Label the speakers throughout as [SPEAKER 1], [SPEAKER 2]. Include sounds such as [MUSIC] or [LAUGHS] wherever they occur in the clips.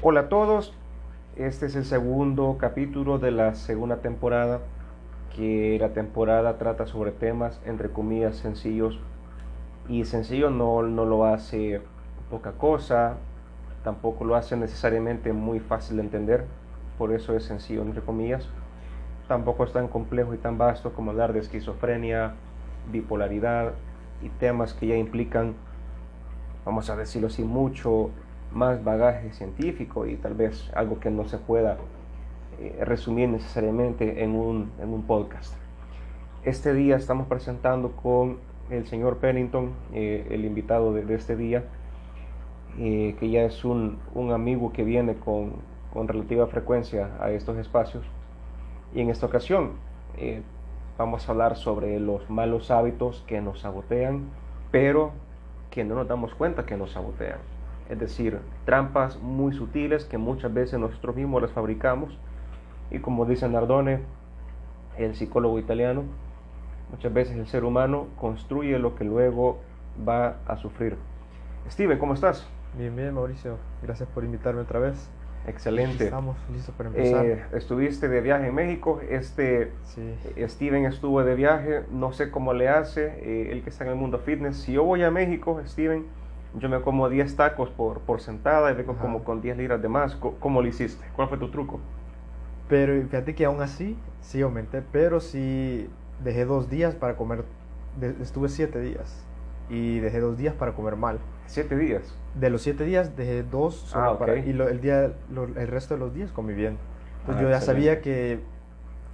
[SPEAKER 1] Hola a todos, este es el segundo capítulo de la segunda temporada, que la temporada trata sobre temas entre comillas sencillos. Y sencillo no, no lo hace poca cosa, tampoco lo hace necesariamente muy fácil de entender, por eso es sencillo entre comillas, tampoco es tan complejo y tan vasto como hablar de esquizofrenia, bipolaridad y temas que ya implican, vamos a decirlo así, mucho más bagaje científico y tal vez algo que no se pueda eh, resumir necesariamente en un, en un, podcast. Este día estamos presentando con el señor Pennington, eh, el invitado de, este día, eh, que ya es un, un, amigo que viene con, con, relativa frecuencia a estos espacios. Y en esta ocasión vamos a hablar sobre los malos hábitos que nos sabotean, pero que no nos damos cuenta que nos sabotean es decir, trampas muy sutiles que muchas veces nosotros mismos las fabricamos y como dice Nardone, el psicólogo italiano, muchas veces el ser humano construye lo que luego va a sufrir. Steven, ¿cómo estás?
[SPEAKER 2] Bien, bien, Mauricio. Gracias por invitarme otra vez.
[SPEAKER 1] Excelente.
[SPEAKER 2] Estamos listos para empezar.
[SPEAKER 1] Eh, estuviste de viaje en México. Este Steven estuvo de viaje. No sé cómo le hace eh, el que está en el mundo fitness. Si yo voy a México, Steven, yo me como 10 tacos por, por sentada y vengo como con 10 libras de más. ¿Cómo lo hiciste? ¿Cuál fue tu truco?
[SPEAKER 2] Pero fíjate que aún así, sí aumenté, pero sí dejé dos días para comer, estuve siete días y dejé dos días para comer mal.
[SPEAKER 1] ¿Siete días?
[SPEAKER 2] De los siete días dejé dos solo ah, para, y el, día, el resto de los días comí bien. Entonces ah, yo ya sabía que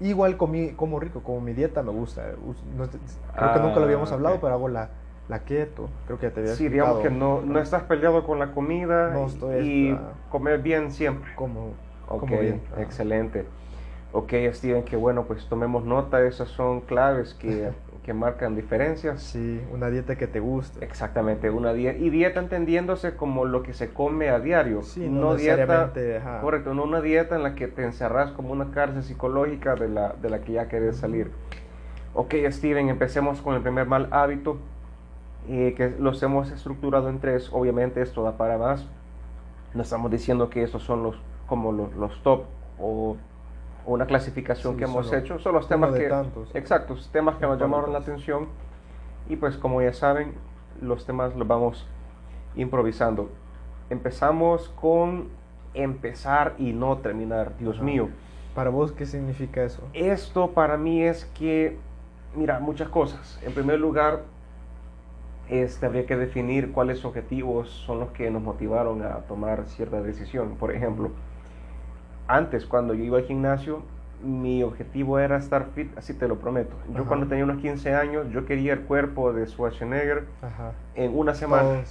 [SPEAKER 2] igual comí como rico, como mi dieta me gusta. creo que nunca lo habíamos ah, hablado, pero hago la la keto, creo que ya te había
[SPEAKER 1] Sí, digamos que no, no estás peleado con la comida no estoy y comer bien siempre.
[SPEAKER 2] Como,
[SPEAKER 1] como bien. Excelente. Ok, Steven, que bueno, pues tomemos nota, esas son claves que, [LAUGHS] que marcan diferencias.
[SPEAKER 2] Sí, una dieta que te guste.
[SPEAKER 1] Exactamente, una dieta. Y dieta entendiéndose como lo que se come a diario. Sí, no, dieta. Correcto, no una dieta en la que te encerras como una cárcel psicológica de la, de la que ya querés salir. Ok, Steven, empecemos con el primer mal hábito que los hemos estructurado en tres, obviamente esto da para más. No estamos diciendo que estos son los como los, los top o, una clasificación que hemos hecho, son los temas que
[SPEAKER 2] tantos,
[SPEAKER 1] exactos, temas que nos llamaron la atención y pues como ya saben, los temas los vamos improvisando. Empezamos con empezar y no terminar, Dios mío.
[SPEAKER 2] ¿Para vos qué significa eso?
[SPEAKER 1] Esto para mí es que, mira, muchas cosas. En primer lugar, este, habría que definir cuáles objetivos son los que nos motivaron a tomar cierta decisión. Por ejemplo, antes cuando yo iba al gimnasio, mi objetivo era estar fit, así te lo prometo. Yo cuando tenía unos 15 años, yo quería el cuerpo de Schwarzenegger en una semana.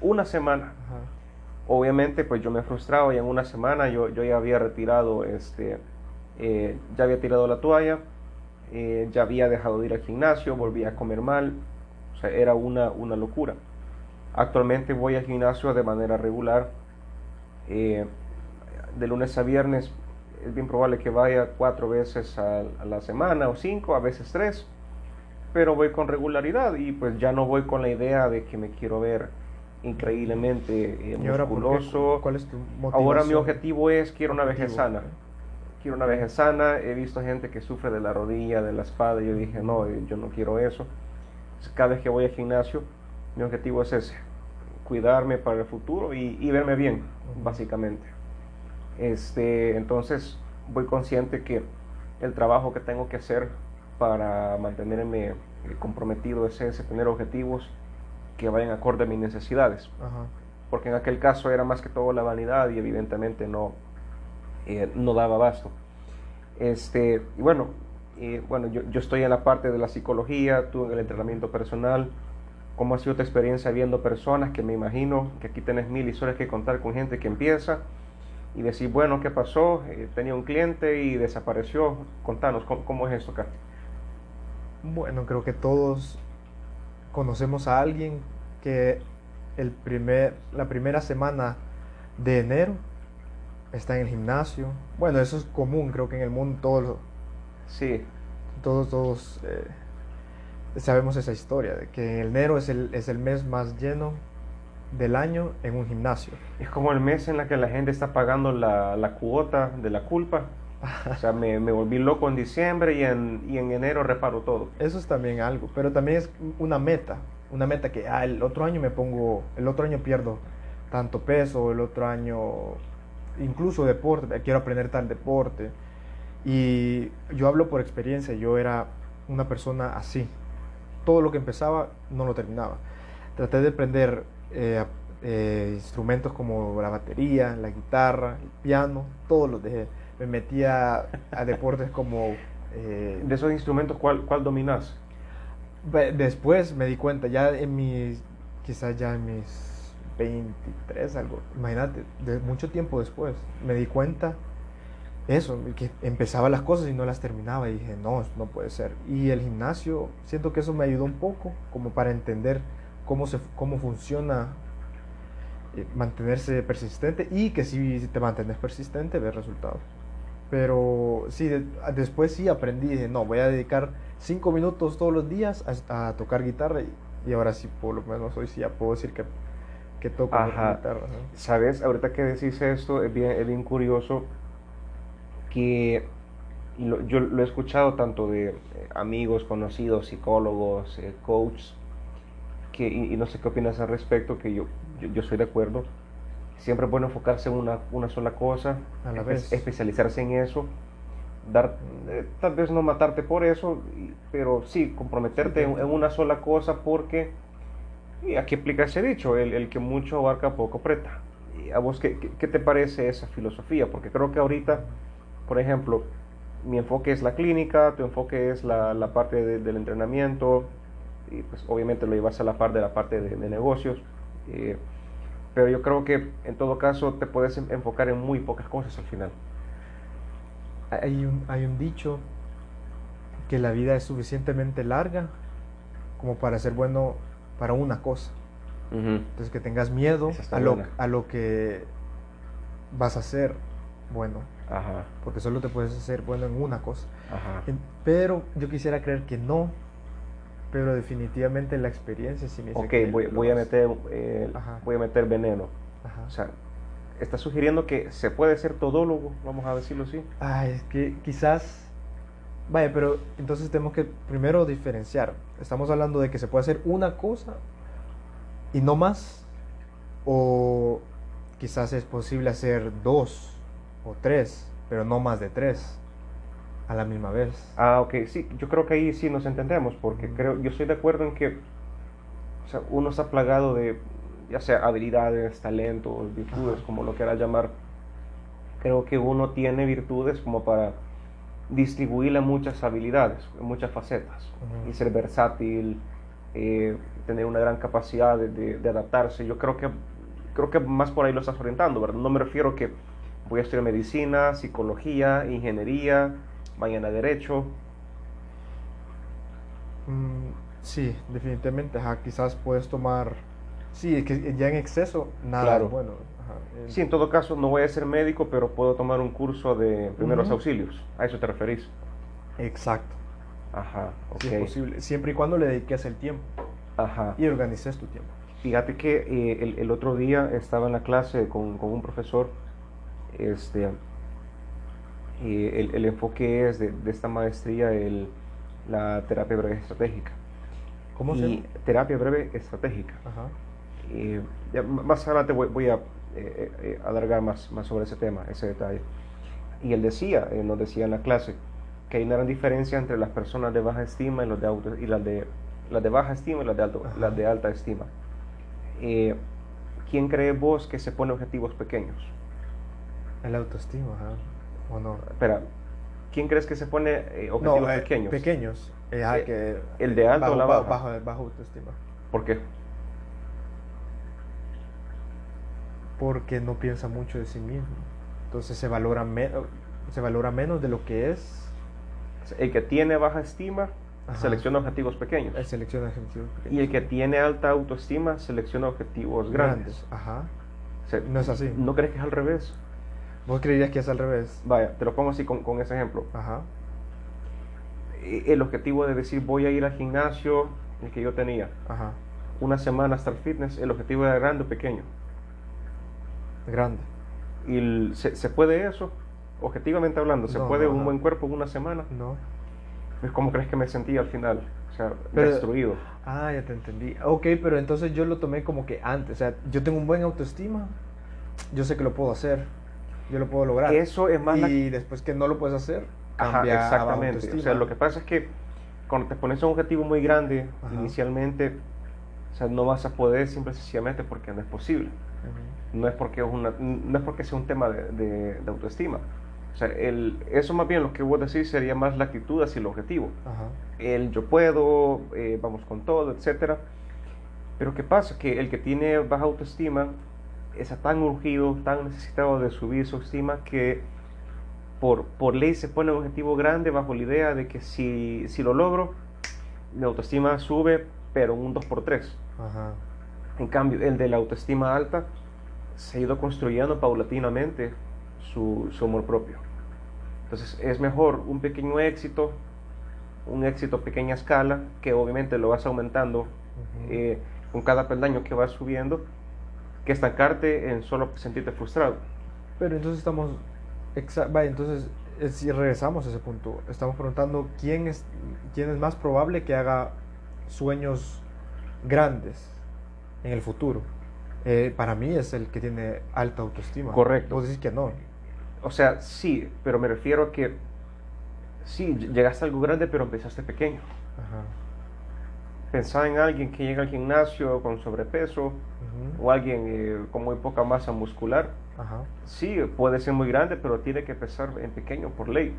[SPEAKER 1] Una semana. Obviamente, pues yo me frustraba y en una semana yo, yo ya había retirado, este, eh, ya había tirado la toalla, eh, ya había dejado de ir al gimnasio, volvía a comer mal, o sea, era una, una locura. Actualmente voy al gimnasio de manera regular. Eh, de lunes a viernes es bien probable que vaya cuatro veces a, la semana o cinco, a veces tres. Pero voy con regularidad y pues ya no voy con la idea de que me quiero ver increíblemente eh, musculoso.
[SPEAKER 2] ¿Cuál es tu
[SPEAKER 1] Ahora mi objetivo es quiero una vejez sana. Quiero una vejez sana. He visto gente que sufre de la rodilla, de la espalda. Y yo dije, no, yo no quiero eso cada vez que voy al gimnasio, mi objetivo es ese, cuidarme para el futuro y, verme bien, básicamente. Este, entonces, voy consciente que el trabajo que tengo que hacer para mantenerme comprometido es ese, tener objetivos que vayan acorde a mis necesidades. Porque en aquel caso era más que todo la vanidad y evidentemente no, eh, no daba abasto. Este, y bueno, bueno, yo, yo, estoy en la parte de la psicología, tú en el entrenamiento personal. ¿Cómo ha sido tu experiencia viendo personas que me imagino que aquí tienes mil historias que contar con gente que empieza y decir, bueno, ¿qué pasó? Eh, tenía un cliente y desapareció. Contanos, ¿cómo, es esto acá?
[SPEAKER 2] Bueno, creo que todos conocemos a alguien que el primer, la primera semana de enero está en el gimnasio. Bueno, eso es común, creo que en el mundo todos
[SPEAKER 1] Sí.
[SPEAKER 2] Todos, todos eh, sabemos esa historia, de que enero es el, es el mes más lleno del año en un gimnasio.
[SPEAKER 1] Es como el mes en la que la gente está pagando la, la cuota de la culpa. O sea, me, me, volví loco en diciembre y en, y en enero reparo todo.
[SPEAKER 2] Eso es también algo, pero también es una meta. Una meta que ah, el otro año me pongo, el otro año pierdo tanto peso, el otro año incluso deporte, quiero aprender tal deporte. Y yo hablo por experiencia, yo era una persona así. Todo lo que empezaba no lo terminaba. Traté de aprender eh, eh, instrumentos como la batería, la guitarra, el piano, todos los dejé. Me metía a deportes como...
[SPEAKER 1] Eh, de esos instrumentos, ¿cuál, cuál dominas?
[SPEAKER 2] Después me di cuenta, ya en mis, quizás ya en mis 23, algo, imagínate, de mucho tiempo después, me di cuenta eso, que empezaba las cosas y no las terminaba y dije, no, no puede ser. Y el gimnasio, siento que eso me ayudó un poco como para entender cómo, se, cómo funciona eh, mantenerse persistente y que si te mantienes persistente ves resultados. Pero sí, después sí aprendí, dije, no, voy a dedicar cinco minutos todos los días a, tocar guitarra y, ahora sí, por lo menos hoy sí ya puedo decir que, que toco guitarra.
[SPEAKER 1] Sabes, ahorita que decís esto, es bien, es bien curioso que yo lo he escuchado tanto de eh, amigos, conocidos, psicólogos, eh, coaches, que, y, no sé qué opinas al respecto, que yo, yo, soy de acuerdo. Siempre es bueno enfocarse en una, una sola cosa,
[SPEAKER 2] a la vez.
[SPEAKER 1] especializarse en eso, dar, eh, tal vez no matarte por eso, pero sí comprometerte en, una sola cosa porque, y aquí aplica ese dicho, el, el que mucho abarca poco preta. ¿A vos qué, qué, te parece esa filosofía? Porque creo que ahorita por ejemplo, mi enfoque es la clínica, tu enfoque es la, la parte del entrenamiento, y pues obviamente lo llevas a la par de la parte de, negocios. Eh, pero yo creo que en todo caso te puedes enfocar en muy pocas cosas al final.
[SPEAKER 2] Hay un, hay un dicho que la vida es suficientemente larga como para ser bueno para una cosa. Entonces que tengas miedo a lo, a lo que vas a hacer bueno. Ajá. Porque solo te puedes hacer bueno en una cosa. Ajá. Pero yo quisiera creer que no. Pero definitivamente la experiencia sí me
[SPEAKER 1] Ok, voy, voy a meter, eh, voy a meter veneno. Ajá. O sea, está sugiriendo que se puede ser todólogo, vamos a decirlo así.
[SPEAKER 2] Ah, es que quizás. Vaya, pero entonces tenemos que primero diferenciar. Estamos hablando de que se puede hacer una cosa y no más. O quizás es posible hacer dos o tres, pero no más de tres a la misma vez.
[SPEAKER 1] Ah, ok, sí, yo creo que ahí sí nos entendemos, porque creo, yo estoy de acuerdo en que o sea, uno está plagado de, ya sea habilidades, talentos, virtudes, como lo quieras llamar. Creo que uno tiene virtudes como para distribuirle muchas habilidades, muchas facetas, y ser versátil, eh, tener una gran capacidad de, de, adaptarse. Yo creo que, creo que más por ahí lo estás orientando, ¿verdad? No me refiero que voy a estudiar medicina, psicología, ingeniería, mañana derecho.
[SPEAKER 2] Mm, sí, definitivamente, quizás puedes tomar, sí, que ya en exceso, nada bueno.
[SPEAKER 1] Sí, en todo caso, no voy a ser médico, pero puedo tomar un curso de primeros auxilios. ¿A eso te referís?
[SPEAKER 2] Exacto.
[SPEAKER 1] Ajá, ok.
[SPEAKER 2] es posible, siempre y cuando le dediques el tiempo. Ajá. Y organices tu tiempo.
[SPEAKER 1] Fíjate que eh, el, otro día estaba en la clase con, con un profesor este, el, el, enfoque es de, esta maestría el, la terapia breve estratégica.
[SPEAKER 2] ¿Cómo se llama?
[SPEAKER 1] Terapia breve estratégica. más adelante voy, a eh, eh, eh, alargar más, más sobre ese tema, ese detalle. Y él decía, nos decía en la clase, que hay una gran diferencia entre las personas de baja estima y, los de auto, y las, de, las de baja estima y las de, alto, las de alta estima. ¿Quién cree vos que se pone objetivos pequeños?
[SPEAKER 2] El autoestima, ¿o no?
[SPEAKER 1] Espera, ¿quién crees que se pone eh, objetivos eh, pequeños?
[SPEAKER 2] Pequeños. Eh,
[SPEAKER 1] que ¿El de alto o la baja?
[SPEAKER 2] Bajo, bajo autoestima.
[SPEAKER 1] ¿Por qué?
[SPEAKER 2] Porque no piensa mucho de sí mismo. Entonces se valora, se valora menos de lo que es.
[SPEAKER 1] El que tiene baja estima selecciona objetivos pequeños.
[SPEAKER 2] selecciona objetivos
[SPEAKER 1] pequeños. Y el que tiene alta autoestima selecciona objetivos grandes.
[SPEAKER 2] grandes. Ajá. no es así.
[SPEAKER 1] ¿No crees que es al revés?
[SPEAKER 2] ¿Vos creerías que es al revés?
[SPEAKER 1] Vaya, te lo pongo así con, con ese ejemplo. Ajá. E, el objetivo de decir voy a ir al gimnasio, el que yo tenía. Ajá. una semana hasta el fitness, el objetivo era grande o pequeño.
[SPEAKER 2] Grande.
[SPEAKER 1] ¿Y se, puede eso? Objetivamente hablando, ¿se puede un buen cuerpo en una semana?
[SPEAKER 2] No.
[SPEAKER 1] ¿Cómo crees que me sentí al final? O sea, destruido.
[SPEAKER 2] Ah, ya te entendí. Ok, pero entonces yo lo tomé como que antes. O sea, yo tengo un buen autoestima, yo sé que lo puedo hacer, yo lo puedo lograr.
[SPEAKER 1] Eso es más.
[SPEAKER 2] Y después que no lo puedes hacer,
[SPEAKER 1] cambia exactamente. O sea, lo que pasa es que cuando te pones un objetivo muy grande, inicialmente, o sea, no vas a poder simple sencillamente porque no es posible. No es porque es una, no es porque sea un tema de, de, autoestima. O sea, el, eso más bien lo que vos decís sería más la actitud hacia el objetivo. El yo puedo, eh, vamos con todo, etcétera. Pero ¿qué pasa? Que el que tiene baja autoestima está tan urgido, tan necesitado de subir su estima que por, por ley se pone un objetivo grande bajo la idea de que si, si lo logro, mi autoestima sube, pero un 2x3. En cambio, el de la autoestima alta se ha ido construyendo paulatinamente su, su amor propio. Entonces es mejor un pequeño éxito, un éxito a pequeña escala, que obviamente lo vas aumentando eh, con cada peldaño que vas subiendo, que estancarte en solo sentirte frustrado.
[SPEAKER 2] Pero entonces estamos, vaya, entonces si regresamos a ese punto, estamos preguntando quién es, quién es más probable que haga sueños grandes en el futuro. Eh, para mí es el que tiene alta autoestima.
[SPEAKER 1] Correcto.
[SPEAKER 2] Vos decís que no.
[SPEAKER 1] O sea, sí, pero me refiero a que sí, llegaste a algo grande, pero empezaste pequeño. Ajá pensar en alguien que llega al gimnasio con sobrepeso o alguien eh, con muy poca masa muscular. Sí, puede ser muy grande, pero tiene que pesar en pequeño por ley.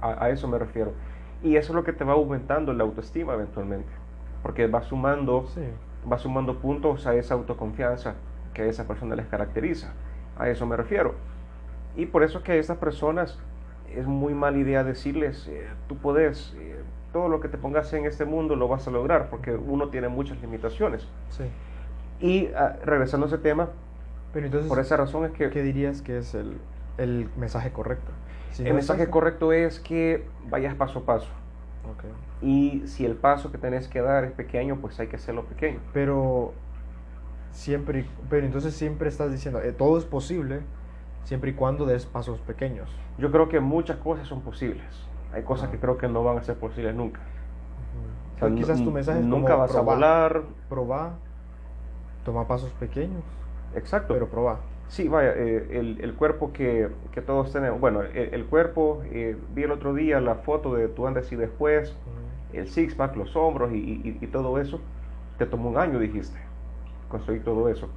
[SPEAKER 1] a, eso me refiero. Y eso es lo que te va aumentando la autoestima eventualmente, porque va sumando, va sumando puntos a esa autoconfianza que a esa persona les caracteriza. A eso me refiero. Y por eso que a estas personas es muy mala idea decirles, eh, tú puedes, eh, todo lo que te pongas en este mundo lo vas a lograr, porque uno tiene muchas limitaciones.
[SPEAKER 2] Sí.
[SPEAKER 1] Y ah, regresando a ese tema,
[SPEAKER 2] Pero entonces,
[SPEAKER 1] por esa razón es que...
[SPEAKER 2] ¿Qué dirías que es el, el mensaje correcto?
[SPEAKER 1] el mensaje correcto es que vayas paso a paso.
[SPEAKER 2] Okay.
[SPEAKER 1] Y si el paso que tenés que dar es pequeño, pues hay que hacerlo pequeño.
[SPEAKER 2] Pero siempre, pero entonces siempre estás diciendo, eh, todo es posible siempre y cuando des pasos pequeños.
[SPEAKER 1] Yo creo que muchas cosas son posibles hay cosas que creo que no van a ser posibles nunca.
[SPEAKER 2] quizás tu mensaje es
[SPEAKER 1] nunca vas a volar.
[SPEAKER 2] Probar, toma pasos pequeños.
[SPEAKER 1] Exacto.
[SPEAKER 2] Pero probar.
[SPEAKER 1] Sí, vaya, eh, el, el, cuerpo que, que, todos tenemos, bueno, el, cuerpo, eh, vi el otro día la foto de tu antes y después, el six-pack, los hombros y, y, y, todo eso, te tomó un año, dijiste, construir todo eso.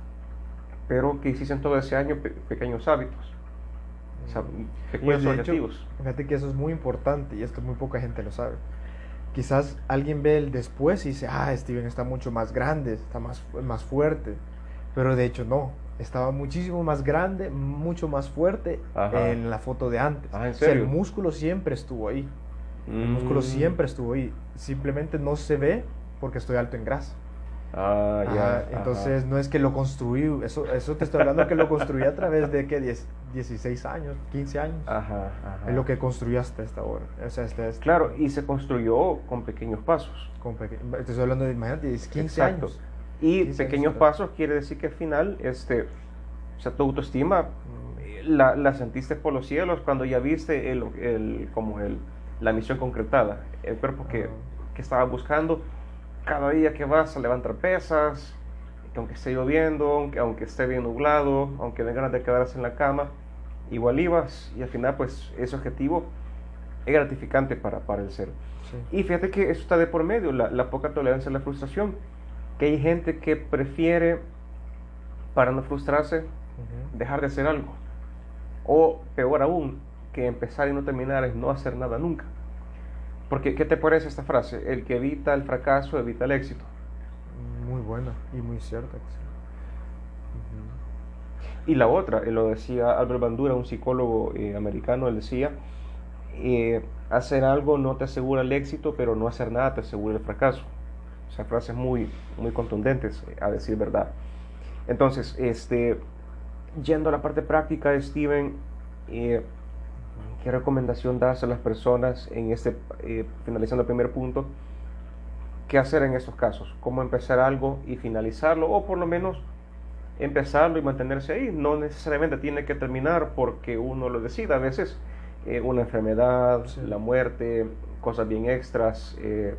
[SPEAKER 1] Pero que hiciste en todo ese año pequeños hábitos. O sea, objetivos.
[SPEAKER 2] fíjate que eso es muy importante y esto muy poca gente lo sabe. Quizás alguien ve el después y dice, ah, Steven está mucho más grande, está más, más fuerte. Pero de hecho no, estaba muchísimo más grande, mucho más fuerte en la foto de antes.
[SPEAKER 1] Ah, ¿en serio?
[SPEAKER 2] el músculo siempre estuvo ahí. El músculo mm. siempre estuvo ahí. Simplemente no se ve porque estoy alto en grasa.
[SPEAKER 1] Ah, ya.
[SPEAKER 2] entonces no es que lo construí, eso, eso te estoy hablando que lo construí a través de que 10, 16 años, 15 años.
[SPEAKER 1] Ajá,
[SPEAKER 2] Es lo que construí hasta esta hora. O sea,
[SPEAKER 1] Claro, y se construyó con pequeños pasos.
[SPEAKER 2] Con te estoy hablando de, imagínate, 15 años.
[SPEAKER 1] Y pequeños pasos quiere decir que al final, este, o sea, tu autoestima mm. la, la, sentiste por los cielos cuando ya viste el, el, como el, la misión concretada, el cuerpo que, que estaba buscando cada día que vas a levantar pesas, que aunque esté lloviendo, aunque, aunque esté bien nublado, aunque den ganas de quedarse en la cama, igual ibas y al final pues ese objetivo es gratificante para, para el ser. Y fíjate que eso está de por medio, la, poca tolerancia a la frustración, que hay gente que prefiere, para no frustrarse, dejar de hacer algo. O peor aún, que empezar y no terminar es no hacer nada nunca. Porque, ¿qué te parece esta frase? El que evita el fracaso evita el éxito.
[SPEAKER 2] Muy buena y muy cierta.
[SPEAKER 1] Y la otra, eh, lo decía Albert Bandura, un psicólogo eh, americano, él decía, eh, hacer algo no te asegura el éxito, pero no hacer nada te asegura el fracaso. O sea, frases muy, muy contundentes, a decir verdad. Entonces, este, yendo a la parte práctica Steven, ¿Qué recomendación das a las personas en este, eh, finalizando el primer punto, qué hacer en estos casos, cómo empezar algo y finalizarlo, o por lo menos empezarlo y mantenerse ahí. No necesariamente tiene que terminar porque uno lo decida. A veces eh, una enfermedad, la muerte, cosas bien extras, eh,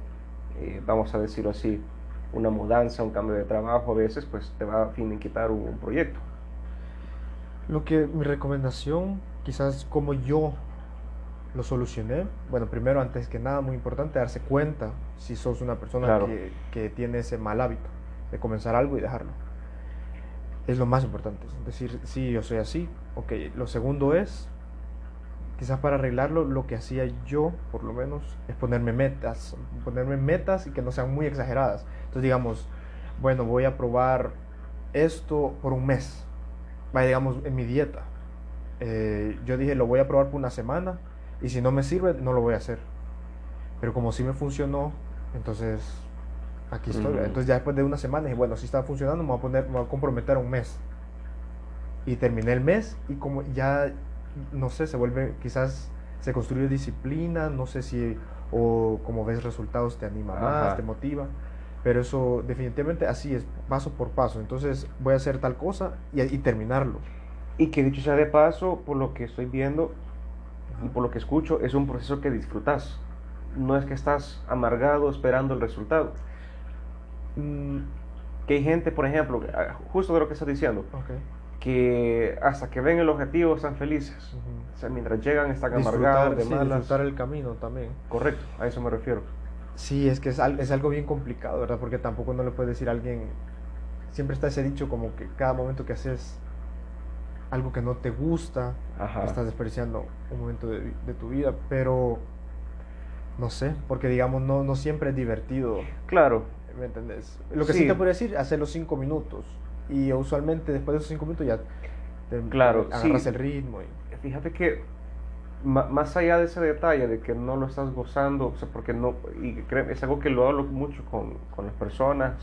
[SPEAKER 1] eh, vamos a decirlo así, una mudanza, un cambio de trabajo, a veces pues te va a finiquitar un, un proyecto.
[SPEAKER 2] Lo que mi recomendación, quizás como yo lo solucioné, bueno, primero antes que nada, muy importante, darse cuenta si sos una persona que, que tiene ese mal hábito de comenzar algo y dejarlo es lo más importante. Es decir, sí, yo soy así. Ok, lo segundo es, quizás para arreglarlo, lo que hacía yo, por lo menos, es ponerme metas. Ponerme metas y que no sean muy exageradas. Entonces, digamos, bueno, voy a probar esto por un mes. Vaya, digamos, en mi dieta. Eh, yo dije, lo voy a probar por una semana y si no me sirve, no lo voy a hacer. Pero como sí me funcionó, entonces aquí estoy. Entonces ya después de una semana dije, bueno, si está funcionando, me voy a, poner, me voy a comprometer un mes. Y terminé el mes y como ya, no sé, se vuelve, quizás se construye disciplina, no sé si, o como ves resultados te anima más, te motiva. Pero eso definitivamente así es, paso por paso. Entonces voy a hacer tal cosa y, y terminarlo.
[SPEAKER 1] Y que dicho sea de paso, por lo que estoy viendo y por lo que escucho, es un proceso que disfrutas. No es que estás amargado esperando el resultado. Mm, que hay gente, por ejemplo, ah, justo de lo que estás diciendo, que hasta que ven el objetivo están felices. O sea, mientras llegan están amargados,
[SPEAKER 2] de malas. disfrutar el camino también.
[SPEAKER 1] Correcto, a eso me refiero.
[SPEAKER 2] Sí, es que es, es, algo bien complicado, ¿verdad? Porque tampoco no le puedes decir a alguien, siempre está ese dicho como que cada momento que haces algo que no te gusta, estás desperdiciando un momento de, de tu vida, pero no sé, porque digamos, no, no siempre es divertido.
[SPEAKER 1] Claro,
[SPEAKER 2] ¿Me entendés? Lo que sí, te podría decir, hacer los cinco minutos. Y usualmente después de esos cinco minutos ya
[SPEAKER 1] te claro,
[SPEAKER 2] agarras el ritmo. Y...
[SPEAKER 1] Fíjate que más allá de ese detalle de que no lo estás gozando, o sea, porque no, y es algo que lo hablo mucho con, con las personas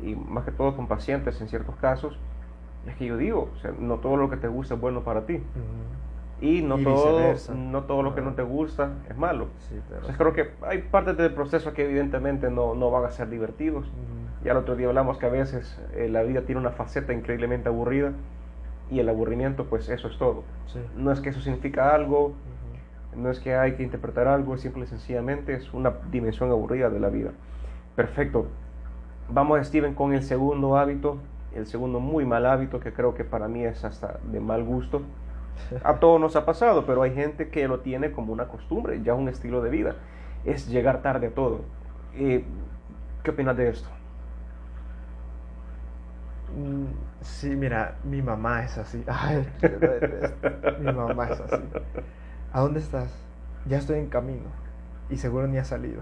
[SPEAKER 1] y más que todo con pacientes en ciertos casos, es que yo digo, o sea, no todo lo que te gusta es bueno para ti y no todo no todo lo que no te gusta es malo. Entonces creo que hay partes del proceso que evidentemente no, no van a ser divertidos. Ya el otro día hablamos que a veces eh, la vida tiene una faceta increíblemente aburrida y el aburrimiento pues eso es todo. No es que eso significa algo, no es que hay que interpretar algo, simple y sencillamente es una dimensión aburrida de la vida. Perfecto. Vamos Steven con el segundo hábito, el segundo muy mal hábito que creo que para mí es hasta de mal gusto [LAUGHS] a todos nos ha pasado, pero hay gente que lo tiene como una costumbre, ya un estilo de vida. Es llegar tarde a todo. Eh, ¿Qué opinas de esto?
[SPEAKER 2] Mm, sí, mira, mi mamá es así. [LAUGHS] mi mamá es así. ¿A dónde estás? Ya estoy en camino. Y seguro ni ha salido.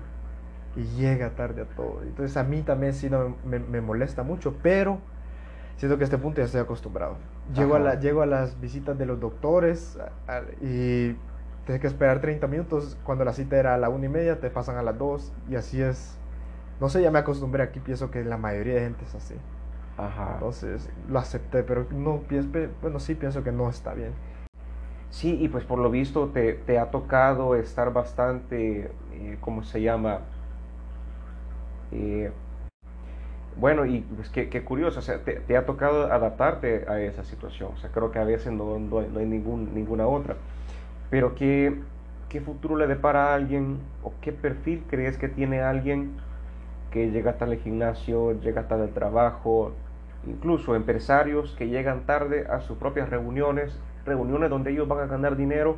[SPEAKER 2] Y llega tarde a todo. Entonces a mí también sí no, me molesta mucho, pero siento que a este punto ya estoy acostumbrado. Llego a, la, llego a las visitas de los doctores y tienes que esperar 30 minutos. Cuando la cita era a la una y media, te pasan a las 2 y así es. No sé, ya me acostumbré aquí, pienso que la mayoría de gente es así. Ajá. Entonces lo acepté, pero no pienso, bueno, sí pienso que no está bien.
[SPEAKER 1] Sí, y pues por lo visto te, te ha tocado estar bastante, eh, ¿cómo se llama? Eh, bueno, y pues qué, curioso, o sea, te, ha tocado adaptarte a esa situación, o sea, creo que a veces no, no, hay ningún, ninguna otra. Pero ¿qué, ¿qué futuro le depara a alguien o qué perfil crees que tiene alguien que llega tarde al gimnasio, llega tarde al trabajo, incluso empresarios que llegan tarde a sus propias reuniones, reuniones donde ellos van a ganar dinero,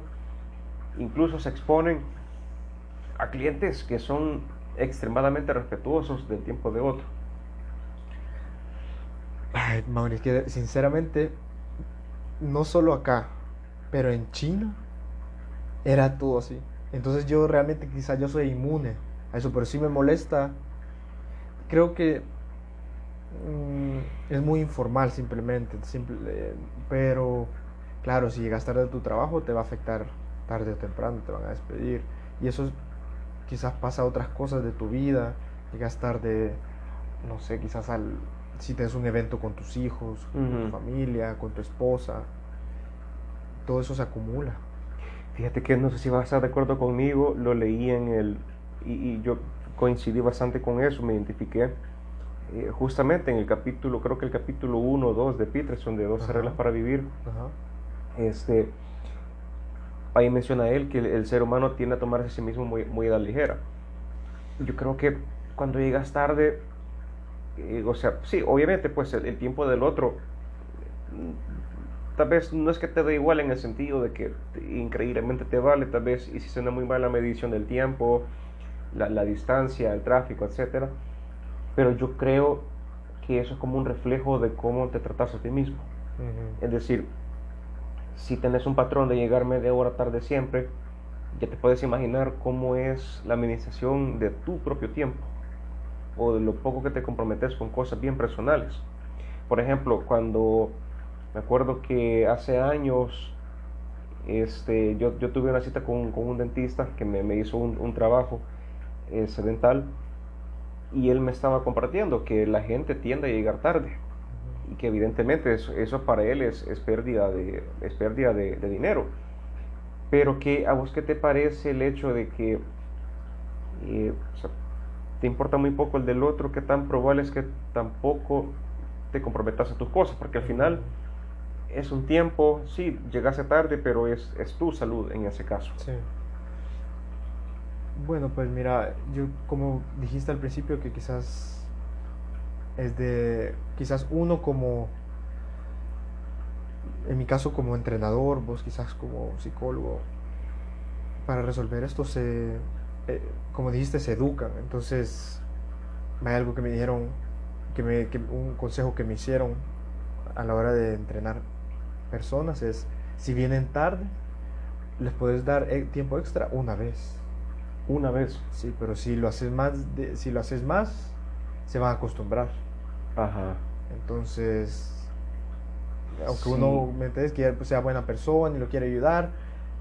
[SPEAKER 1] incluso se exponen a clientes que son extremadamente respetuosos del tiempo de otro.
[SPEAKER 2] Ay, Mauri, que sinceramente, no solo acá, pero en China era todo así. Entonces yo realmente quizás yo soy inmune a eso, pero sí me molesta. Creo que mm, es muy informal simplemente, simple, pero claro, si llegas tarde a tu trabajo te va a afectar tarde o temprano, te van a despedir. Y eso quizás pasa a otras cosas de tu vida, llegas tarde, no sé, quizás al, si tienes un evento con tus hijos, con tu familia, con tu esposa, todo eso se acumula.
[SPEAKER 1] Fíjate que no sé si vas a estar de acuerdo conmigo, lo leí en el, y, yo coincidí bastante con eso, me identifiqué eh, justamente en el capítulo, creo que el capítulo 1 o 2 de Peterson, de 12 reglas para vivir, este, ahí menciona él que el, ser humano tiende a tomarse a sí mismo muy, muy a la ligera. Yo creo que cuando llegas tarde, eh, o sea, sí, obviamente, pues el, tiempo del otro, tal vez no es que te dé igual en el sentido de que increíblemente te vale, tal vez hiciste una muy mala medición del tiempo, la, la distancia, el tráfico, etcétera pero yo creo que eso es como un reflejo de cómo te tratas a ti mismo. Es decir, si tenés un patrón de llegar media hora tarde siempre, ya te puedes imaginar cómo es la administración de tu propio tiempo o de lo poco que te comprometes con cosas bien personales. Por ejemplo, cuando me acuerdo que hace años este, yo, yo tuve una cita con, con un dentista que me, me hizo un, un trabajo eh, dental y él me estaba compartiendo que la gente tiende a llegar tarde y que evidentemente eso, eso para él es, es, pérdida, de, es pérdida de, dinero. Pero que a vos qué te parece el hecho de que eh, te importa muy poco el del otro, que tan probable es que tampoco te comprometas a tus cosas, porque al final es un tiempo, sí, llegaste tarde, pero es, es tu salud en ese caso. Sí.
[SPEAKER 2] Bueno, pues mira, yo como dijiste al principio que quizás es de, quizás uno como, en mi caso como entrenador, vos quizás como psicólogo, para resolver esto se, eh, como dijiste, se educan. Entonces, hay algo que me dijeron, que me, que un consejo que me hicieron a la hora de entrenar personas es, si vienen tarde, les puedes dar eh, tiempo extra una vez
[SPEAKER 1] una vez.
[SPEAKER 2] Sí, pero si lo haces más, si lo haces más, se van a acostumbrar.
[SPEAKER 1] Ajá.
[SPEAKER 2] Entonces, aunque uno me entiendes que sea buena persona y lo quiere ayudar,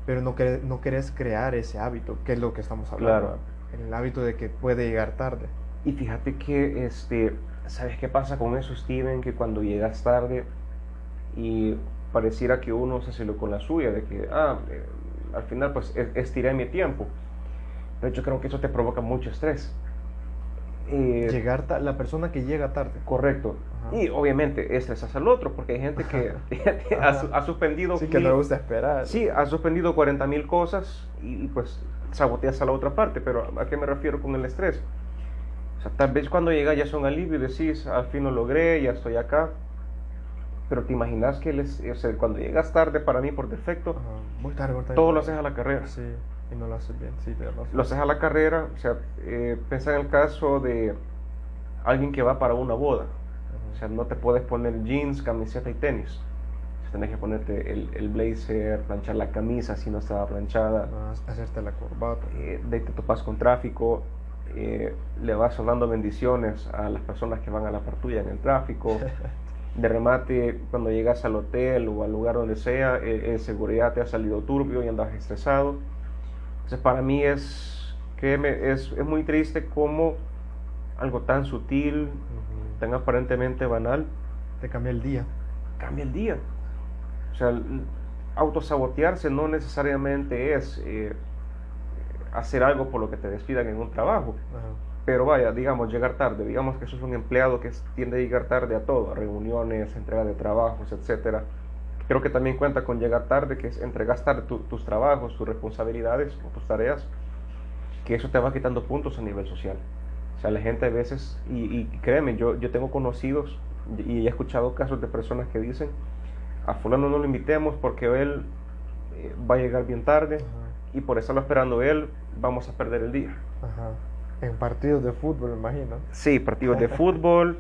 [SPEAKER 2] pero no, querés, no querés crear ese hábito, que es lo que estamos hablando. Claro. El hábito de que puede llegar tarde.
[SPEAKER 1] Y fíjate que, este, ¿sabes qué pasa con eso, Steven? Que cuando llegas tarde y pareciera que uno se hace lo con la suya, de que, ah, eh, al final pues estiré mi tiempo. De hecho, creo que eso te provoca mucho estrés.
[SPEAKER 2] Eh, Llegar la persona que llega tarde.
[SPEAKER 1] Correcto. Y obviamente estresas al otro, porque hay gente que [LAUGHS] ha, suspendido.
[SPEAKER 2] Sí, que no gusta esperar.
[SPEAKER 1] Sí, ha suspendido 40 mil cosas y, pues saboteas a la otra parte. Pero ¿a qué me refiero con el estrés? O sea, tal vez cuando llega ya son alivio y decís, al fin lo logré, ya estoy acá. Pero te imaginas que cuando llegas tarde, para mí por defecto,
[SPEAKER 2] muy tarde, muy tarde,
[SPEAKER 1] todo lo haces a la carrera.
[SPEAKER 2] Sí. Y no lo haces bien, sí,
[SPEAKER 1] Lo haces a la carrera, o sea, eh, piensa en el caso de alguien que va para una boda. O sea, no te puedes poner jeans, camiseta y tenis. Tienes que ponerte el, el, blazer, planchar la camisa si no estaba planchada.
[SPEAKER 2] hacerte la corbata.
[SPEAKER 1] Eh, de te topas con tráfico. Eh, le vas dando bendiciones a las personas que van a la partulla en el tráfico. [LAUGHS] de remate, cuando llegas al hotel o al lugar donde sea, en seguridad te ha salido turbio y andas estresado para mí es, que es, es, muy triste como algo tan sutil, tan aparentemente banal,
[SPEAKER 2] te cambia el día.
[SPEAKER 1] Cambia el día. O sea, autosabotearse no necesariamente es eh, hacer algo por lo que te despidan en un trabajo. Pero vaya, digamos, llegar tarde. Digamos que eso es un empleado que tiende a llegar tarde a todo, a reuniones, entrega de trabajos, etcétera Creo que también cuenta con llegar tarde, que es entregar tarde tus trabajos, tus responsabilidades o tus tareas, que eso te va quitando puntos a nivel social. O sea, la gente a veces, y, créeme, yo, yo tengo conocidos y he escuchado casos de personas que dicen, a fulano no lo invitemos porque él eh, va a llegar bien tarde y por estarlo esperando él vamos a perder el día.
[SPEAKER 2] Ajá. En partidos de fútbol, imagino.
[SPEAKER 1] Sí, partidos de [LAUGHS] fútbol.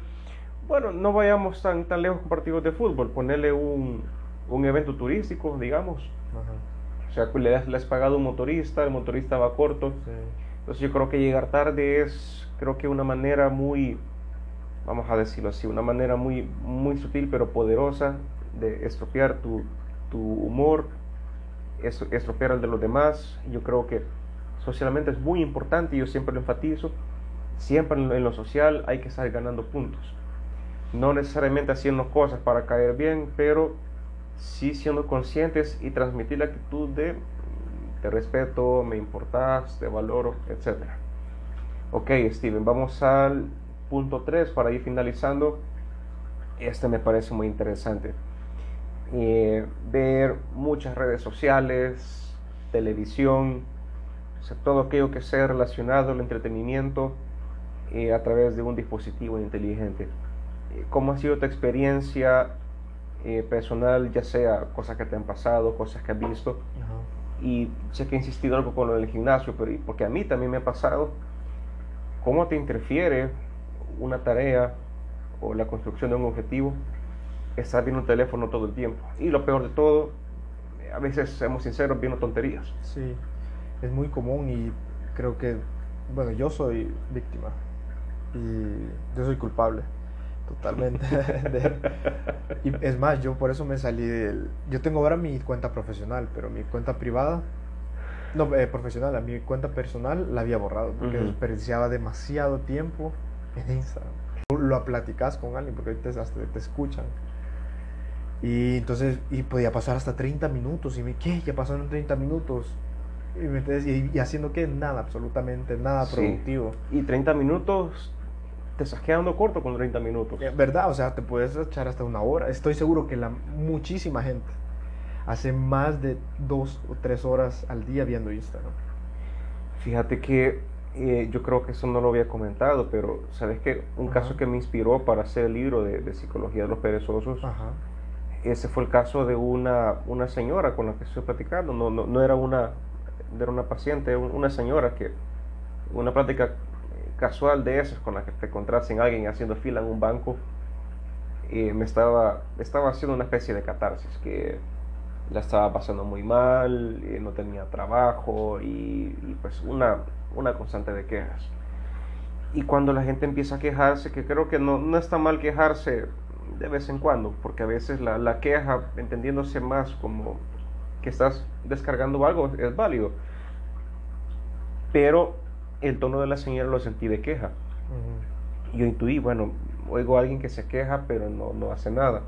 [SPEAKER 1] Bueno, no vayamos tan, tan lejos con partidos de fútbol, ponerle un, un evento turístico, digamos. O sea, le has, le has, pagado un motorista, el motorista va corto. Entonces yo creo que llegar tarde es, creo que una manera muy, vamos a decirlo así, una manera muy, muy sutil pero poderosa de estropear tu, tu humor, estropear el de los demás. Yo creo que socialmente es muy importante y yo siempre lo enfatizo. Siempre en lo social hay que estar ganando puntos. No necesariamente haciendo cosas para caer bien, pero sí siendo conscientes y transmitir la actitud de te respeto, me importas, te valoro, etc. Ok, Steven, vamos al punto 3 para ir finalizando. Este me parece muy interesante. Eh, ver muchas redes sociales, televisión, todo aquello que sea relacionado al entretenimiento eh, a través de un dispositivo inteligente. Eh, ¿Cómo ha sido tu experiencia personal, ya sea cosas que te han pasado, cosas que has visto? Y sé que he insistido algo con lo del gimnasio, pero porque a mí también me ha pasado, ¿cómo te interfiere una tarea o la construcción de un objetivo estar viendo un teléfono todo el tiempo. Y lo peor de todo, a veces, seamos sinceros, viendo tonterías.
[SPEAKER 2] Sí, es muy común y creo que, bueno, yo soy víctima y yo soy culpable totalmente. [LAUGHS] y es más, yo por eso me salí del... Yo tengo ahora mi cuenta profesional, pero mi cuenta privada, no, eh, profesional, a mi cuenta personal la había borrado porque desperdiciaba demasiado tiempo en Instagram. Lo platicas con alguien porque te, hasta te escuchan. Y entonces, y podía pasar hasta 30 minutos. Y me, ¿qué? Ya pasaron 30 minutos. Y, me, y, haciendo qué? Nada, absolutamente nada productivo.
[SPEAKER 1] Y 30 minutos, te estás quedando corto con 30 minutos.
[SPEAKER 2] Eh, ¿Verdad? O sea, te puedes echar hasta una hora. Estoy seguro que la muchísima gente hace más de dos o tres horas al día viendo Instagram.
[SPEAKER 1] Fíjate que eh, yo creo que eso no lo había comentado, pero sabes que un caso que me inspiró para hacer el libro de, de Psicología de los Perezosos Ajá ese fue el caso de una, una señora con la que estoy platicando, no, no, no era, una, era una paciente, una señora que, una práctica casual de esas con la que te encontraste en alguien haciendo fila en un banco, eh, me estaba, estaba haciendo una especie de catarsis, que la estaba pasando muy mal, eh, no tenía trabajo y, y, pues una, una constante de quejas. Y cuando la gente empieza a quejarse, que creo que no, no está mal quejarse de vez en cuando, porque a veces la, la queja, entendiéndose más como que estás descargando algo, es válido. Pero el tono de la señora lo sentí de queja. Yo intuí, bueno, oigo a alguien que se queja, pero no, no hace nada.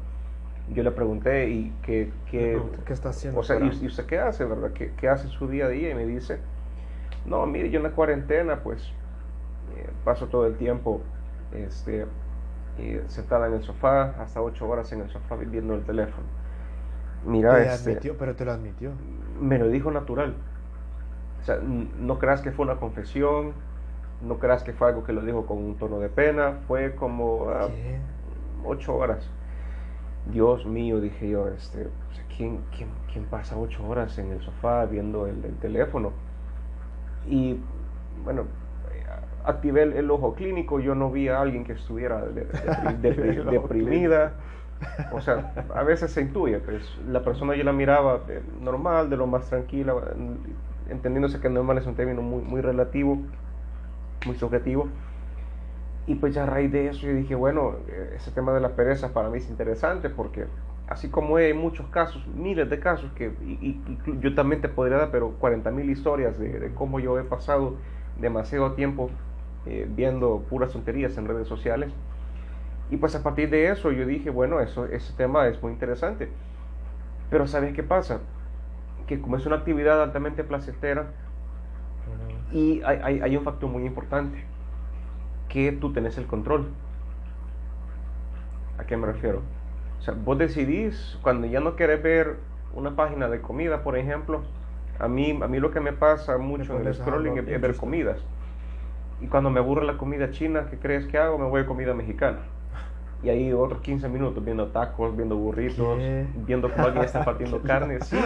[SPEAKER 1] Yo le pregunté, ¿y qué, qué,
[SPEAKER 2] ¿qué está haciendo?
[SPEAKER 1] O sea, ¿y, usted qué hace, verdad? ¿Qué, ¿Qué, hace su día a día? Y me dice, no, mire, yo en la cuarentena, pues, eh, paso todo el tiempo este, y sentada en el sofá, hasta ocho horas en el sofá viendo el teléfono.
[SPEAKER 2] Mira, te este, admitió, pero te lo admitió.
[SPEAKER 1] Me lo dijo natural. O sea, no creas que fue una confesión, no creas que fue algo que lo dijo con un tono de pena, fue como ah, ocho horas. Dios mío, dije yo, este, ¿quién, quién, quién pasa ocho horas en el sofá viendo el, el teléfono? Y bueno, activé el, ojo clínico, yo no vi a alguien que estuviera [LAUGHS] deprimida. O sea, a veces se intuye, pues la persona yo la miraba eh, normal, de lo más tranquila, entendiéndose que normal es un término muy, muy relativo, muy subjetivo. Y pues ya a raíz de eso yo dije, bueno, eh, ese tema de la pereza para mí es interesante porque así como hay muchos casos, miles de casos que y, yo también te podría dar, pero 40 mil historias de, de, cómo yo he pasado demasiado tiempo eh, viendo puras tonterías en redes sociales. Y pues a partir de eso yo dije, bueno, eso, ese tema es muy interesante. Pero ¿sabes qué pasa? Que como es una actividad altamente placentera, y hay, hay, hay, un factor muy importante, que tú tenés el control. ¿A qué me refiero? O sea, vos decidís, cuando ya no querés ver una página de comida, por ejemplo, a mí, a mí lo que me pasa mucho en el scrolling es ver comidas. Y cuando me aburre la comida china, ¿qué crees que hago? Me voy a comida mexicana. Y ahí otros 15 minutos viendo tacos, viendo burritos, viendo cómo alguien está partiendo [LAUGHS] carne. Sí,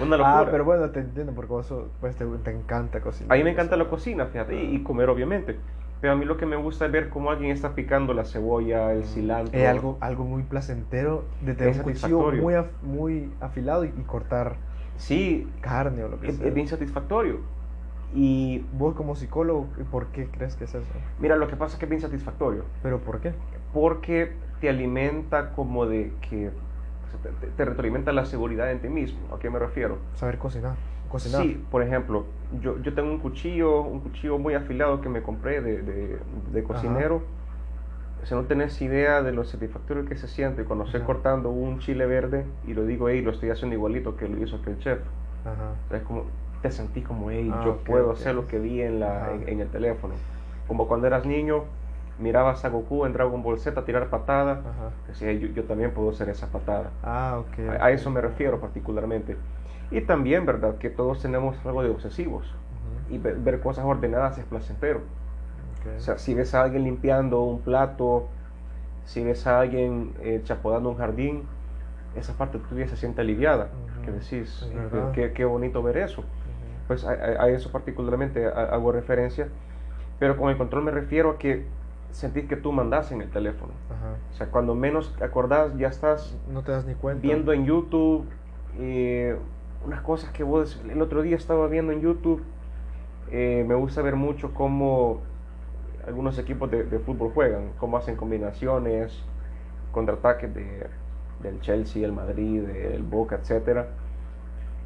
[SPEAKER 2] una ah, locura. Ah, pero bueno, te entiendo, porque vos pues, te, te, encanta cocinar.
[SPEAKER 1] A mí me encanta la cocina, fíjate, y, comer obviamente. Pero a mí lo que me gusta es ver cómo alguien está picando la cebolla, el cilantro.
[SPEAKER 2] Es algo, algo muy placentero de tener un cuchillo muy, muy afilado y, cortar
[SPEAKER 1] sí,
[SPEAKER 2] carne o lo que
[SPEAKER 1] sea. Es bien satisfactorio.
[SPEAKER 2] Y vos como psicólogo, ¿por qué crees que es eso?
[SPEAKER 1] Mira, lo que pasa es que es bien satisfactorio.
[SPEAKER 2] ¿Pero por qué?
[SPEAKER 1] Porque te alimenta como de que te, retroalimenta la seguridad en ti mismo. ¿A qué me refiero?
[SPEAKER 2] Saber cocinar. Cocinar.
[SPEAKER 1] Sí, por ejemplo, yo, yo tengo un cuchillo, un cuchillo muy afilado que me compré de, de, de cocinero. Si no tenés idea de lo satisfactorio que se siente cuando estoy cortando un chile verde y lo digo, ahí lo estoy haciendo igualito que lo hizo aquel chef. Ajá. Es como, te sentí como, hey, ah, yo puedo hacer lo que vi en, la, en, el teléfono. como cuando eras niño, mirabas a Goku en Dragon Ball Z tirar patada, decía, yo, yo, también puedo hacer esa patada.
[SPEAKER 2] Ah, ok.
[SPEAKER 1] A, eso me refiero particularmente. Y también, ¿verdad? Que todos tenemos algo de obsesivos. Y ver, cosas ordenadas es placentero. O sea, si ves a alguien limpiando un plato, si ves a alguien eh, chapodando un jardín, esa parte tuya se siente aliviada. Que decís, qué, qué, bonito ver eso. Pues a, eso particularmente hago referencia. Pero con el control me refiero a que sentís que tú mandas en el teléfono. O sea, cuando menos acordás, ya estás
[SPEAKER 2] no te das ni cuenta.
[SPEAKER 1] viendo en YouTube eh, unas cosas que vos el otro día estaba viendo en YouTube. Eh, me gusta ver mucho cómo algunos equipos de, fútbol juegan, cómo hacen combinaciones, contraataques de, del Chelsea, el Madrid, el Boca, etcétera.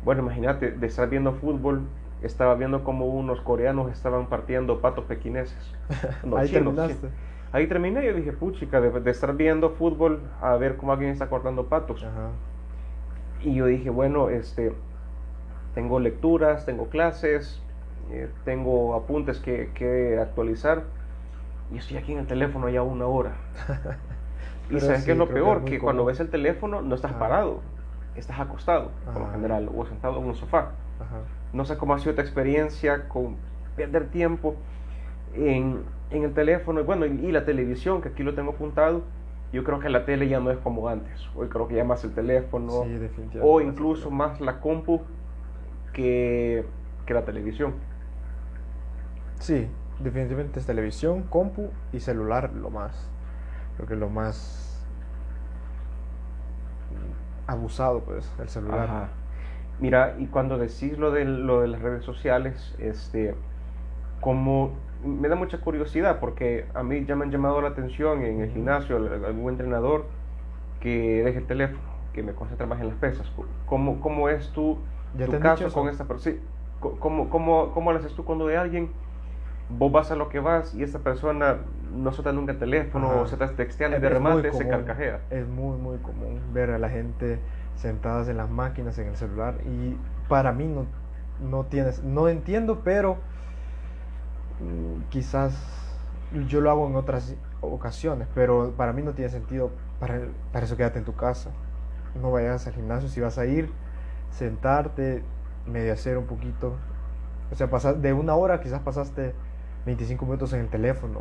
[SPEAKER 1] Bueno, imagínate, de estar viendo fútbol, estaba viendo cómo unos coreanos estaban partiendo patos pequineses. [LAUGHS]
[SPEAKER 2] Ahí terminaste.
[SPEAKER 1] Ahí terminé, yo dije, puchica, de, de, estar viendo fútbol a ver cómo alguien está cortando patos. Y yo dije, bueno, este, tengo lecturas, tengo clases, eh, tengo apuntes que, que actualizar y estoy aquí en el teléfono ya una hora. [LAUGHS] y sabes qué es lo peor, que, cuando ves el teléfono no estás parado, estás acostado, por lo general, o sentado en un sofá. No sé cómo ha sido tu experiencia con perder tiempo en, en el teléfono y bueno, y, la televisión, que aquí lo tengo apuntado. Yo creo que la tele ya no es como antes. Hoy creo que ya más el teléfono o incluso más la compu que, que la televisión.
[SPEAKER 2] Sí, definitivamente es televisión, compu y celular lo más. Creo que lo más abusado, pues, el celular.
[SPEAKER 1] Mira, y cuando decís lo de, lo de las redes sociales, este, como me da mucha curiosidad porque a mí ya me han llamado la atención en el gimnasio algún entrenador que deje el teléfono, que me concentre más en las pesas. ¿Cómo, cómo es tu, tu caso con esta persona? Sí, ¿cómo, cómo, ¿Cómo lo haces tú cuando de alguien vos vas a lo que vas y esta persona no suelta nunca el teléfono o se está texteando y de remate se carcajea.
[SPEAKER 2] Es muy, muy común ver a la gente sentadas en las máquinas, en el celular y para mí no, no tienes, no entiendo, pero mm, quizás yo lo hago en otras ocasiones, pero para mí no tiene sentido, para, para eso quédate en tu casa, no vayas al gimnasio, si vas a ir, sentarte, medio hacer un poquito, o sea, pasar de una hora quizás pasaste 25 minutos en el teléfono.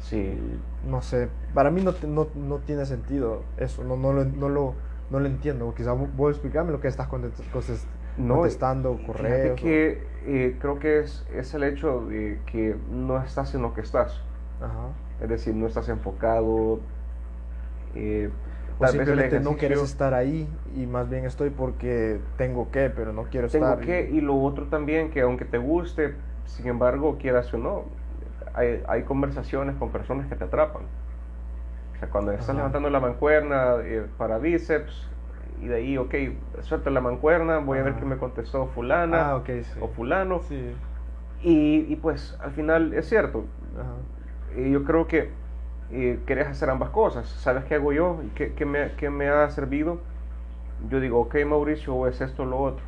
[SPEAKER 1] Sí.
[SPEAKER 2] No sé, para mí no, no, no tiene sentido eso, no, no, lo, no, lo, no lo entiendo. Quizás vos explicarme lo que estás contestando, correos.
[SPEAKER 1] que eh, creo que es, es, el hecho de que no estás en lo que estás. Ajá. Es decir, no estás enfocado.
[SPEAKER 2] Eh, o simplemente no quieres estar ahí y más bien estoy porque tengo que, pero no quiero
[SPEAKER 1] estar.
[SPEAKER 2] Tengo
[SPEAKER 1] que, y lo otro también, que aunque te guste, sin embargo, quieras o no, hay, hay conversaciones con personas que te atrapan. Sea, cuando estás levantando la mancuerna eh, para bíceps, y de ahí, ok, suelto la mancuerna, voy a ver qué me contestó fulana
[SPEAKER 2] ah, okay,
[SPEAKER 1] o fulano. Sí. Y, y, pues al final es cierto. Y yo creo que eh, querés hacer ambas cosas. ¿Sabes qué hago yo? ¿Qué, qué, me, qué me ha servido? Yo digo, ok Mauricio, o es esto o lo otro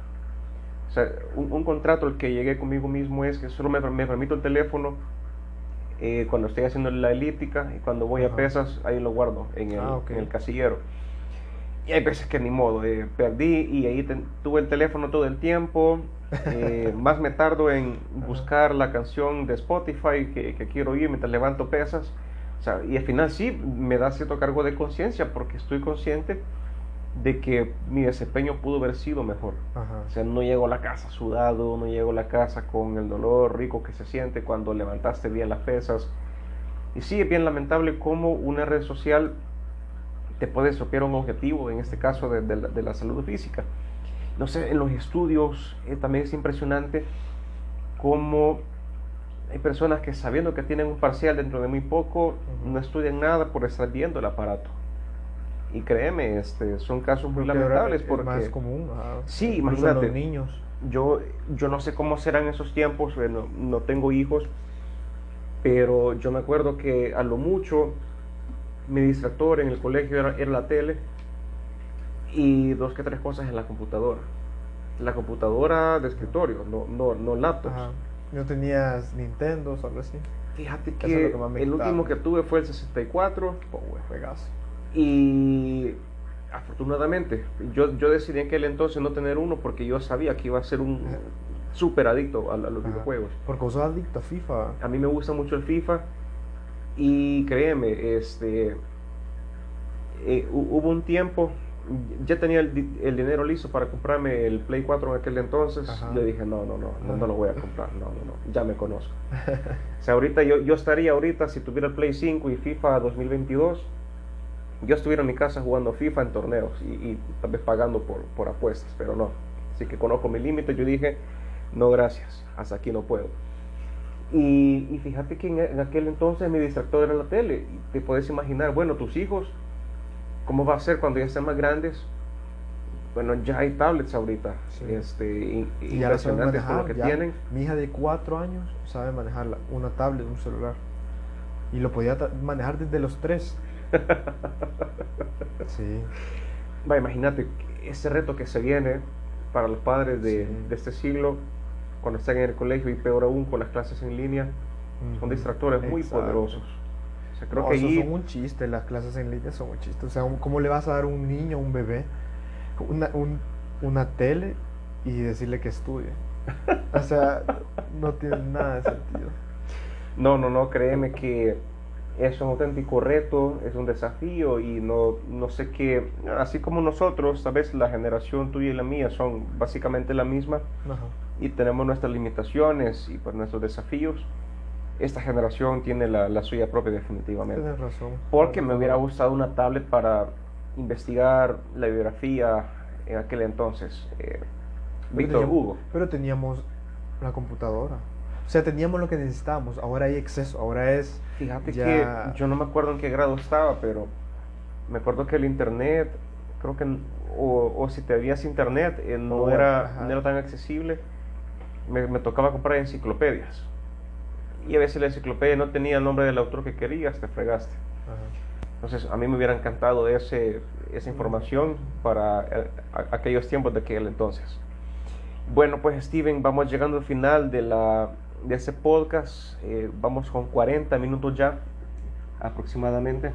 [SPEAKER 1] o sea, un, contrato al que llegué conmigo mismo es que solo me, me permito el teléfono eh, cuando estoy haciendo la elíptica y cuando voy a pesas, ahí lo guardo en el, ah, en el casillero. Y hay veces que ni modo, eh, perdí y ahí tuve el teléfono todo el tiempo. Eh, [LAUGHS] más me tardo en buscar la canción de Spotify que, que, quiero oír mientras levanto pesas. O sea, y al final sí me da cierto cargo de conciencia porque estoy consciente de que mi desempeño pudo haber sido mejor. O sea, no llego a la casa sudado, no llego a la casa con el dolor rico que se siente cuando levantaste bien las pesas. Y sí, es bien lamentable cómo una red social te puede estropear un objetivo, en este caso de, la, salud física. No sé, en los estudios eh, también es impresionante cómo hay personas que sabiendo que tienen un parcial dentro de muy poco, no estudian nada por estar viendo el aparato. Y créeme, este, son casos muy lamentables porque... Es
[SPEAKER 2] más común.
[SPEAKER 1] sí, imagínate.
[SPEAKER 2] Los niños.
[SPEAKER 1] Yo, yo no sé cómo serán esos tiempos, bueno, no tengo hijos, pero yo me acuerdo que a lo mucho mi distractor en el colegio era, era la tele y dos que tres cosas en la computadora. La computadora de escritorio, no, no, no laptops.
[SPEAKER 2] ¿No tenías Nintendo o algo así?
[SPEAKER 1] Fíjate que, el último que tuve fue el 64.
[SPEAKER 2] Oh,
[SPEAKER 1] y afortunadamente, yo, yo decidí en aquel entonces no tener uno porque yo sabía que iba a ser un súper adicto a, los videojuegos.
[SPEAKER 2] Porque sos adicto a FIFA.
[SPEAKER 1] A mí me gusta mucho el FIFA y créeme, este, eh, hubo un tiempo, ya tenía el, dinero listo para comprarme el Play 4 en aquel entonces. Le dije, no, no, no, no, lo voy a comprar, no, no, no, ya me conozco. [LAUGHS] o sea, ahorita yo, yo estaría ahorita, si tuviera el Play 5 y FIFA 2022, yo estuviera en mi casa jugando FIFA en torneos y, tal vez pagando por, por apuestas, pero no. Así que conozco mi límite, yo dije, no gracias, hasta aquí no puedo. Y, fíjate que en, aquel entonces mi distractor era la tele. Y te puedes imaginar, bueno, tus hijos, ¿cómo va a ser cuando ya sean más grandes? Bueno, ya hay tablets ahorita, este,
[SPEAKER 2] y ya impresionantes con lo que tienen. Mi hija de cuatro años sabe manejar una tablet, un celular. Y lo podía manejar desde los tres. [LAUGHS]
[SPEAKER 1] sí. Va, imagínate ese reto que se viene para los padres de, de este siglo cuando están en el colegio y peor aún con las clases en línea, son distractores muy poderosos.
[SPEAKER 2] O sea, creo que son un chiste, las clases en línea son un chiste. O sea, ¿cómo le vas a dar a un niño, un bebé, una, una tele y decirle que estudie? O sea, no tiene nada de sentido. [LAUGHS]
[SPEAKER 1] No, no, no, créeme que es un auténtico reto, es un desafío y no, no sé qué, así como nosotros, sabes, la generación tuya y la mía son básicamente la misma y tenemos nuestras limitaciones y pues nuestros desafíos. Esta generación tiene la, la suya propia definitivamente.
[SPEAKER 2] Tienes razón.
[SPEAKER 1] Porque me hubiera gustado una tablet para investigar la biografía en aquel entonces. Eh, Víctor Hugo.
[SPEAKER 2] Pero teníamos la computadora. O sea, teníamos lo que necesitábamos. Ahora hay exceso. Ahora es.
[SPEAKER 1] Fíjate que yo no me acuerdo en qué grado estaba, pero me acuerdo que el internet, creo que. O, o si te habías internet, eh, no, era, no era tan accesible. Me, me, tocaba comprar enciclopedias. Y a veces la enciclopedia no tenía el nombre del autor que querías, te fregaste. Entonces, a mí me hubiera encantado ese, esa información para eh, aquellos tiempos de aquel entonces. Bueno, pues Steven, vamos llegando al final de la de ese podcast. Eh, vamos con 40 minutos ya aproximadamente.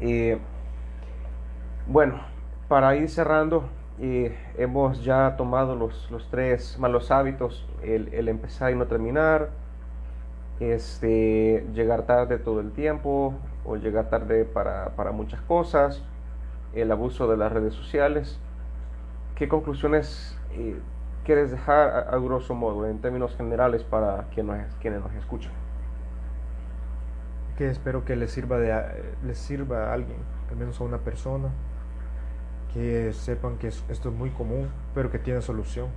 [SPEAKER 1] Eh, bueno, para ir cerrando, eh, hemos ya tomado los, los, tres malos hábitos, el, el, empezar y no terminar, este, llegar tarde todo el tiempo o llegar tarde para, para muchas cosas, el abuso de las redes sociales. ¿Qué conclusiones quieres dejar a, grosso modo, en términos generales, para quienes nos, quienes nos escuchan?
[SPEAKER 2] Que espero que les sirva, de, les sirva a alguien, al menos a una persona, que sepan que esto es muy común, pero que tiene solución.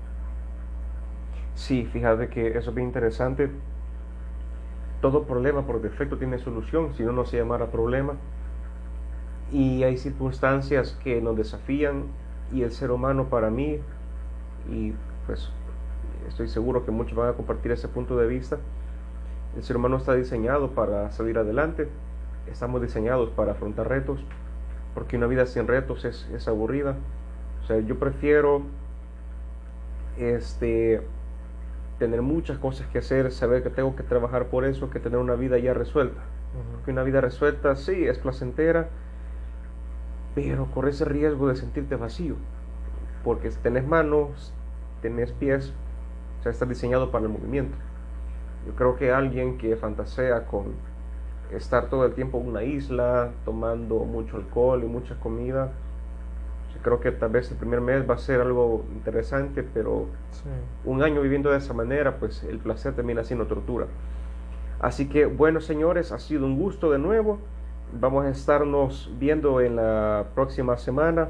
[SPEAKER 1] Sí, fíjate que eso es bien interesante. Todo problema por defecto tiene solución, si no, no se llamara problema. Y hay circunstancias que nos desafían y el ser humano para mí y pues estoy seguro que muchos van a compartir ese punto de vista. El ser humano está diseñado para salir adelante, estamos diseñados para afrontar retos, porque una vida sin retos es, es aburrida. O sea, yo prefiero este, tener muchas cosas que hacer, saber que tengo que trabajar por eso, que tener una vida ya resuelta. Porque una vida resuelta sí es placentera, pero corre ese riesgo de sentirte vacío. Porque si tenés manos, tenés pies, o sea, está diseñado para el movimiento. Yo creo que alguien que fantasea con estar todo el tiempo en una isla, tomando mucho alcohol y mucha comida, yo creo que tal vez el primer mes va a ser algo interesante, pero un año viviendo de esa manera, pues el placer termina siendo tortura. Así que bueno, señores, ha sido un gusto de nuevo. Vamos a estarnos viendo en la próxima semana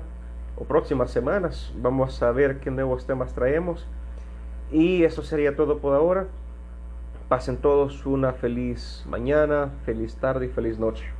[SPEAKER 1] o próximas semanas. Vamos a ver qué nuevos temas traemos. Y eso sería todo por ahora. Pasen todos una feliz mañana, feliz tarde y feliz noche.